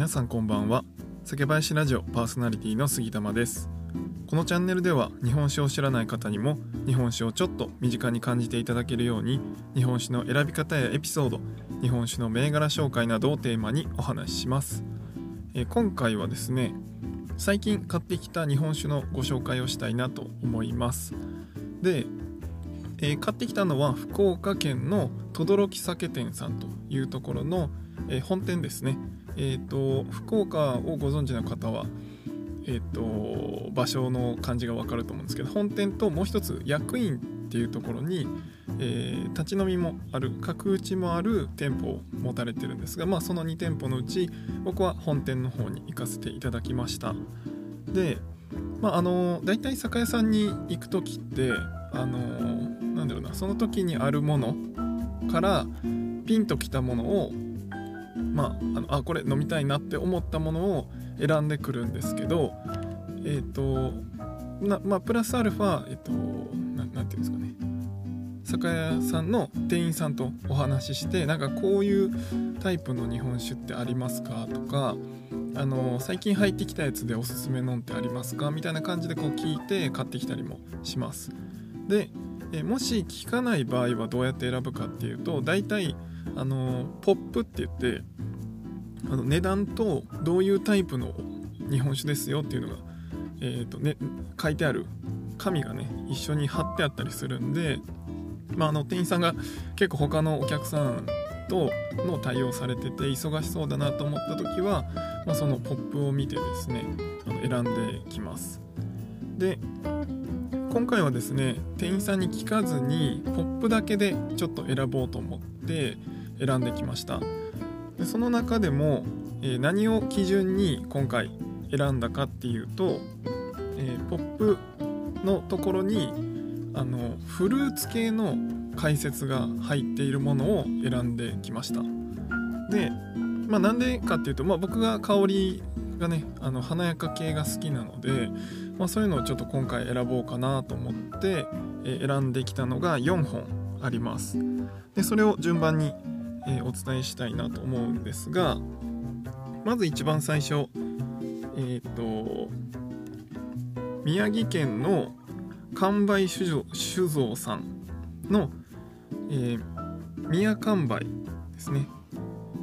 皆さんこんばんは。酒林ラジオパーソナリティの杉玉です。このチャンネルでは日本酒を知らない方にも日本酒をちょっと身近に感じていただけるように日本酒の選び方やエピソード日本酒の銘柄紹介などをテーマにお話しします。え今回はですね最近買ってきた日本酒のご紹介をしたいなと思います。で、えー買ってきたのは福岡県の轟酒店さんというところの、えー本店ですね。えっ、と福岡をご存知の方はえっ、と場所の感じがわかると思うんですけど本店ともう一つ役員っていうところに、えー立ち飲みもある角打ちもある店舗を持たれてるんですが、まあ、その2店舗のうち僕は本店の方に行かせていただきました。でまああの大体酒屋さんに行く時ってあのなんだろうなその時にあるものからピンときたものをまああのあこれ飲みたいなって思ったものを選んでくるんですけどえっ、となまあプラスアルファえっ、とななんていうんですかね。酒屋さんの店員さんとお話ししてなんかこういうタイプの日本酒ってありますかとかあの最近入ってきたやつでおすすめのんってありますかみたいな感じでこう聞いて買ってきたりもします。でえもし聞かない場合はどうやって選ぶかっていうと大体あのポップって言ってあの値段とどういうタイプの日本酒ですよっていうのが、えーとね、書いてある紙がね一緒に貼ってあったりするんで、まあ、あの店員さんが結構他のお客さんとの対応されてて忙しそうだなと思った時は、まあ、そのポップを見てですねあの選んできます。で今回はですね店員さんに聞かずにポップだけでちょっと選ぼうと思って選んできました。でその中でも、え何を基準に今回選んだかっていうと、えポップのところにあのフルーツ系の解説が入っているものを選んできました。で、まあ、なんでかっていうと、まあ、僕が香りがねあの華やか系が好きなので、まあ、そういうのをちょっと今回選ぼうかなと思って、え選んできたのが4本あります。でそれを順番に、えーお伝えしたいなと思うんですがまず一番最初えっ、と宮城県の完売酒造酒造さんの、えー宮完売ですね。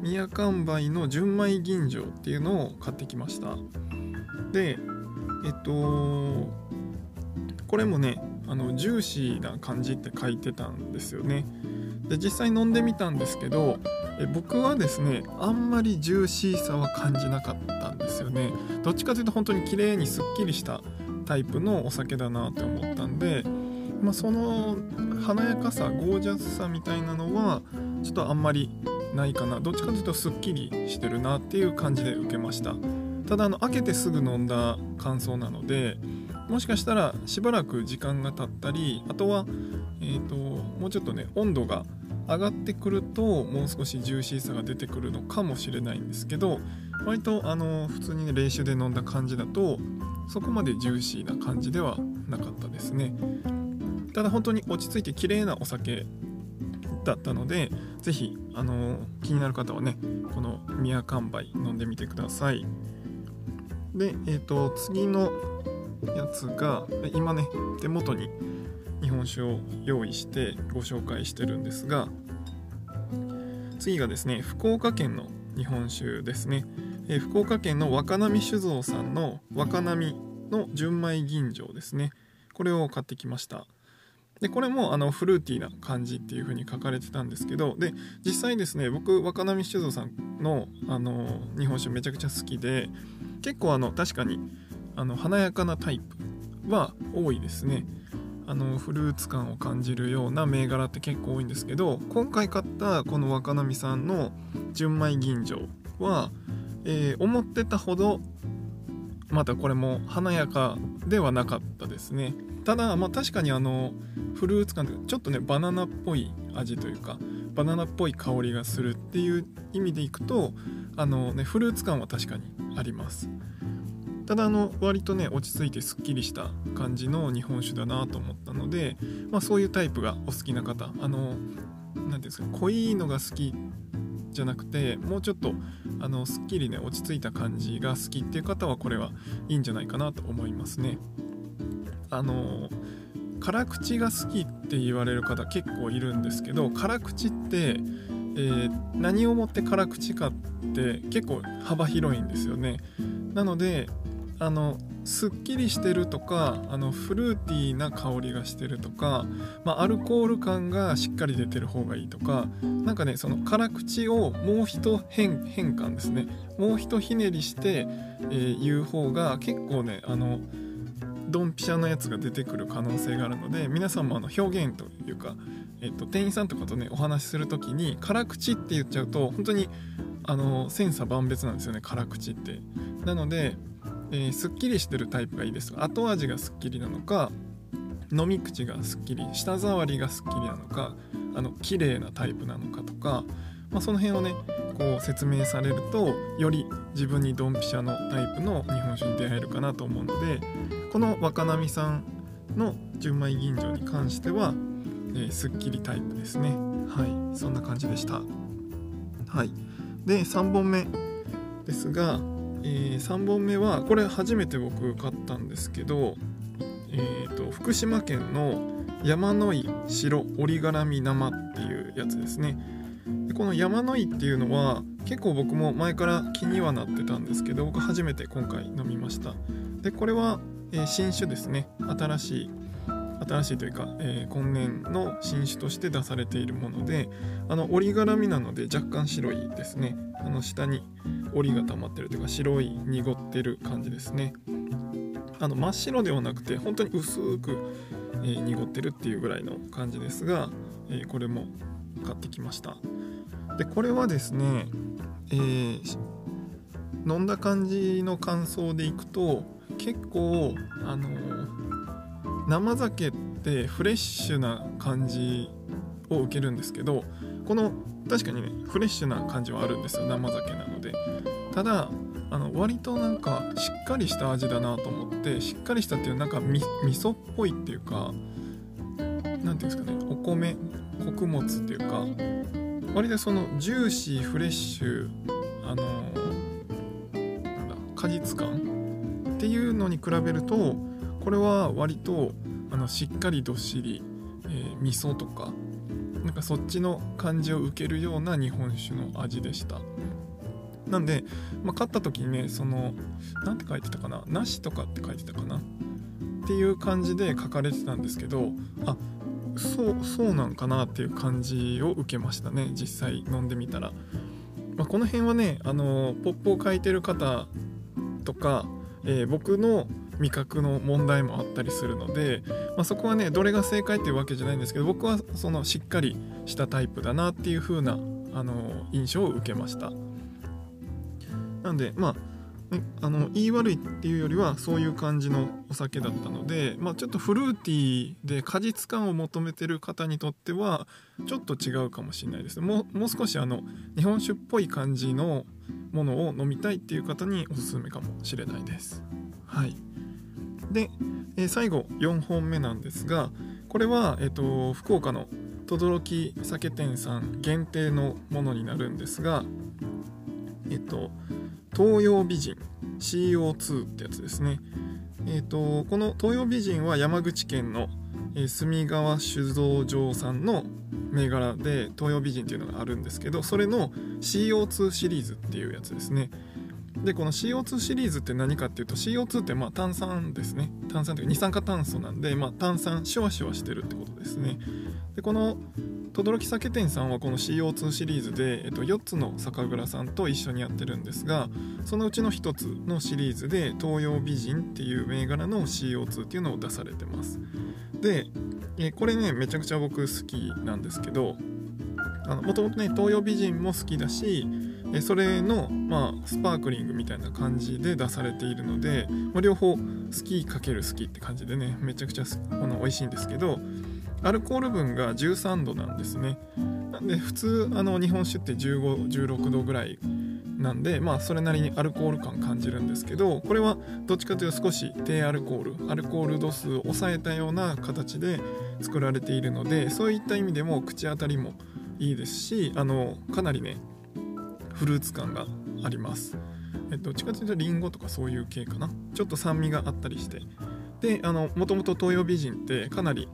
宮完売の純米吟醸っていうのを買ってきました。でえっとこれもねあのジューシーな感じって書いてたんですよね。で実際飲んでみたんですけどえ僕はですねあんまりジューシーさは感じなかったんですよね。どっちかというと本当に綺麗にすっきりしたタイプのお酒だなって思ったんで、まあ、その華やかさゴージャスさみたいなのはちょっとあんまりないかな。どっちかというとすっきりしてるなっていう感じで受けました。ただあの開けてすぐ飲んだ感想なのでもしかしたらしばらく時間が経ったりあとは、えー、ともうちょっとね温度が上がってくるともう少しジューシーさが出てくるのかもしれないんですけど割とあの普通にね冷酒で飲んだ感じだとそこまでジューシーな感じではなかったですね。ただ本当に落ち着いて綺麗なお酒だったのでぜひあの気になる方はねこの宮完売飲んでみてください。でえっ、と次のやつが今ね手元に日本酒を用意してご紹介してるんですが次がですね福岡県の日本酒ですね、えー福岡県の若波酒造さんの若波の純米吟醸ですね。これを買ってきました。でこれもあのフルーティーな感じっていう風に書かれてたんですけどで実際ですね僕若波酒造さんのあの日本酒めちゃくちゃ好きで結構あの確かにあの華やかなタイプは多いですね。あのフルーツ感を感じるような銘柄って結構多いんですけど今回買ったこの若波さんの純米吟醸は、えー思ってたほどまたこれも華やかではなかったですね。ただまあ確かにあのフルーツ感というかちょっとねバナナっぽい味というかバナナっぽい香りがするっていう意味でいくとあのねフルーツ感は確かにあります。ただあの割とね落ち着いてすっきりした感じの日本酒だなと思ったので、まあ、そういうタイプがお好きな方あの何ていうんですか濃いのが好きじゃなくてもうちょっとあのすっきりね落ち着いた感じが好きっていう方はこれはいいんじゃないかなと思いますね。あの辛口が好きって言われる方結構いるんですけど辛口って、えー、何をもって辛口かって結構幅広いんですよね。なのであのすっきりしてるとかあのフルーティーな香りがしてるとか、まあ、アルコール感がしっかり出てる方がいいとか何かねその辛口をもう一変変換ですね。もう一ひねりして、えー、言う方が結構ねあのドンピシャのやつが出てくる可能性があるので皆さんもあの表現というか、えっと、店員さんとかとねお話しする時に辛口って言っちゃうと本当にあの千差万別なんですよね辛口って。なのでえー、すっきりしてるタイプがいいです。後味がすっきりなのか飲み口がすっきり舌触りがすっきりなのかあの綺麗なタイプなのかとか、まあ、その辺をねこう説明されるとより自分にドンピシャのタイプの日本酒に出会えるかなと思うのでこの若波さんの純米吟醸に関しては、えー、すっきりタイプですね。はい。そんな感じでした。はい。で3本目ですがえー、3本目はこれ初めて僕買ったんですけど、えーと、福島県の山の井白折り絡み生っていうやつですね。でこの山の井っていうのは結構僕も前から気にはなってたんですけど僕初めて今回飲みました。でこれは、えー、新酒ですね。新しい新しいというか、えー、今年の新種として出されているものであの折り絡みなので若干白いですね。あの下に折りが溜まってるというか白い濁ってる感じですね。あの真っ白ではなくて本当に薄く、えー、濁ってるっていうぐらいの感じですが、えー、これも買ってきました。でこれはですね、えー、飲んだ感じの感想でいくと結構あの生酒ってフレッシュな感じを受けるんですけどこの確かにねフレッシュな感じはあるんですよ生酒なので。ただあの割となんかしっかりした味だなと思ってしっかりしたっていうなんか味噌っぽいっていうか何ていうんですかねお米穀物っていうか割とそのジューシーフレッシュあのなんだ果実感っていうのに比べるとこれは割とあのしっかりどっしり、えー、味噌とかなんかそっちの感じを受けるような日本酒の味でした。なんで、まあ、買った時にねその何て書いてたかな？梨とかって書いてたかな？っていう感じで書かれてたんですけどあそうそうなんかなっていう感じを受けましたね実際飲んでみたら、まあ、この辺はねあのポップを書いてる方とか、えー、僕の味覚の問題もあったりするので、まあ、そこはねどれが正解っていうわけじゃないんですけど僕はそのしっかりしたタイプだなっていう風なあの印象を受けました。なんでまあ、ね、あの言い悪いっていうよりはそういう感じのお酒だったので、まあ、ちょっとフルーティーで果実感を求めてる方にとってはちょっと違うかもしれないです。もうもう少しあの日本酒っぽい感じのものを飲みたいっていう方におすすめかもしれないです。はい。で、えー、最後4本目なんですがこれは、えーと、福岡の轟酒店さん限定のものになるんですがえっ、ー、と東洋美人 CO2 ってやつですね。えっ、ー、とこの東洋美人は山口県の、えー、川酒造場さんの銘柄で東洋美人っていうのがあるんですけどそれの CO2 シリーズっていうやつですね。でこの CO2 シリーズって何かっていうと CO2 ってまあ炭酸ですね。炭酸というか二酸化炭素なんで、まあ、炭酸シュワシュワしてるってことですね。でこの轟酒店さんはこの CO2 シリーズで、えっと、4つの酒蔵さんと一緒にやってるんですがそのうちの1つのシリーズで東洋美人っていう銘柄の CO2 っていうのを出されてます。でえこれねめちゃくちゃ僕好きなんですけどもともとね東洋美人も好きだしえそれの、まあ、スパークリングみたいな感じで出されているので、まあ、両方好きかける好きって感じでねめちゃくちゃこの美味しいんですけどアルコール分が13度なんですね。なんで普通あの日本酒って1516度ぐらいなんでまあそれなりにアルコール感感じるんですけどこれはどっちかというと少し低アルコールアルコール度数を抑えたような形で作られているのでそういった意味でも口当たりもいいですしあのかなりねフルーツ感があります。えっちかというとリンゴとかそういう系かな。ちょっと酸味があったりして。であのもともと東洋美人ってかなり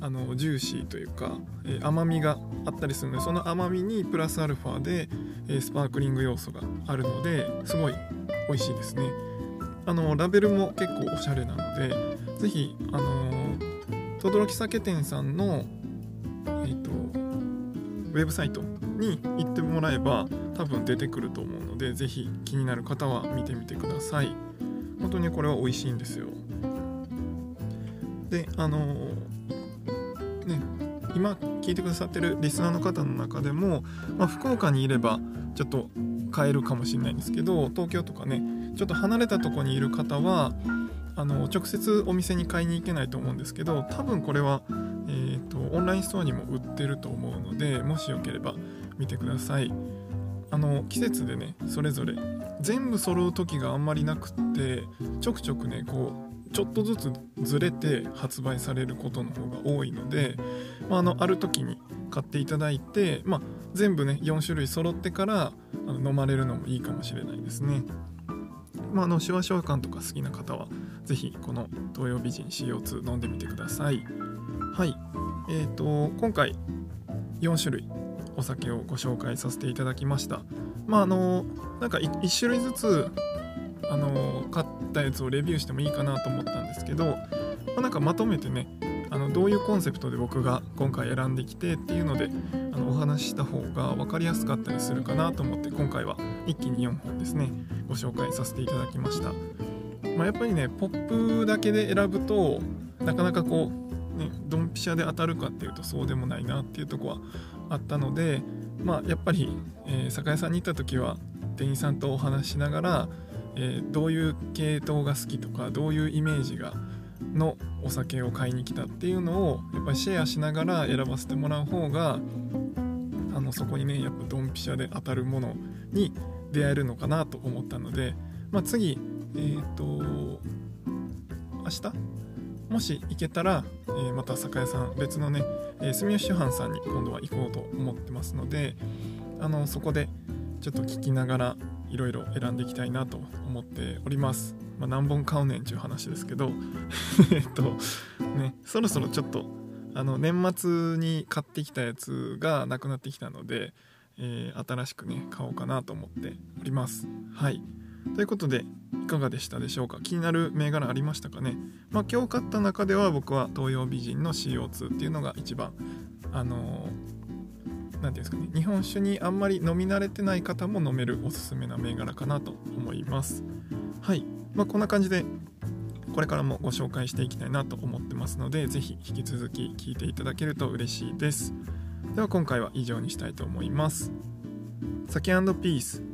あのジューシーというか、えー、甘みがあったりするのでその甘みにプラスアルファで、えー、スパークリング要素があるのですごい美味しいですね。あのラベルも結構おしゃれなので是非あの轟酒店さんのえっ、ー、とウェブサイトに行ってもらえば多分出てくると思うので是非気になる方は見てみてください。本当にこれは美味しいんですよ。であのね今聞いてくださってるリスナーの方の中でも、まあ、福岡にいればちょっと買えるかもしれないんですけど東京とかねちょっと離れたとこにいる方はあの直接お店に買いに行けないと思うんですけど多分これは、えーと、オンラインストアにも売ってると思うのでもしよければ見てくださいあの季節でねそれぞれ全部揃う時があんまりなくってちょくちょくねこうちょっとずつずれて発売されることの方が多いので、まあ、あのある時に買っていただいて、まあ、全部ね4種類揃ってからあの飲まれるのもいいかもしれないですね。まあ、あの手話召喚とか好きな方は是非この東洋美人 CO2 飲んでみてください。はいえーと、今回4種類お酒をご紹介させていただきました。まああのなんか 1, 種類ずつあの買ったやつをレビューしてもいいかなと思ったんですけど、まあ、なんかまとめてねあのどういうコンセプトで僕が今回選んできてっていうのであのお話しした方が分かりやすかったりするかなと思って今回は一気に4本ですねご紹介させていただきました、まあ、やっぱりねポップだけで選ぶとなかなかこうねドンピシャで当たるかっていうとそうでもないなっていうとこはあったのでまあやっぱり、えー、酒屋さんに行った時は店員さんとお話しながら、えー、どういう系統が好きとかどういうイメージがのお酒を買いに来たっていうのをやっぱりシェアしながら選ばせてもらう方があのそこにねやっぱドンピシャで当たるものに出会えるのかなと思ったので、まあ、次えっ、ー、と明日？もし行けたら、えー、また酒屋さん別のね、えー、住吉酒販さんに今度は行こうと思ってますのであのそこでちょっと聞きながらいろいろ選んでいきたいなと思っております。まあ、何本買うねんっちゅう話ですけど えっとねそろそろちょっとあの年末に買ってきたやつがなくなってきたので、えー、新しくね買おうかなと思っておりますはいということでいかがでしたでしょうか？気になる銘柄ありましたかね？まあ今日買った中では僕は東洋美人の CO2 っていうのが一番あの何、て言うんですかね？日本酒にあんまり飲み慣れてない方も飲めるおすすめな銘柄かなと思います。はい。まあ、こんな感じでこれからもご紹介していきたいなと思ってますので是非引き続き聞いていただけると嬉しいです。では今回は以上にしたいと思います。酒ピース。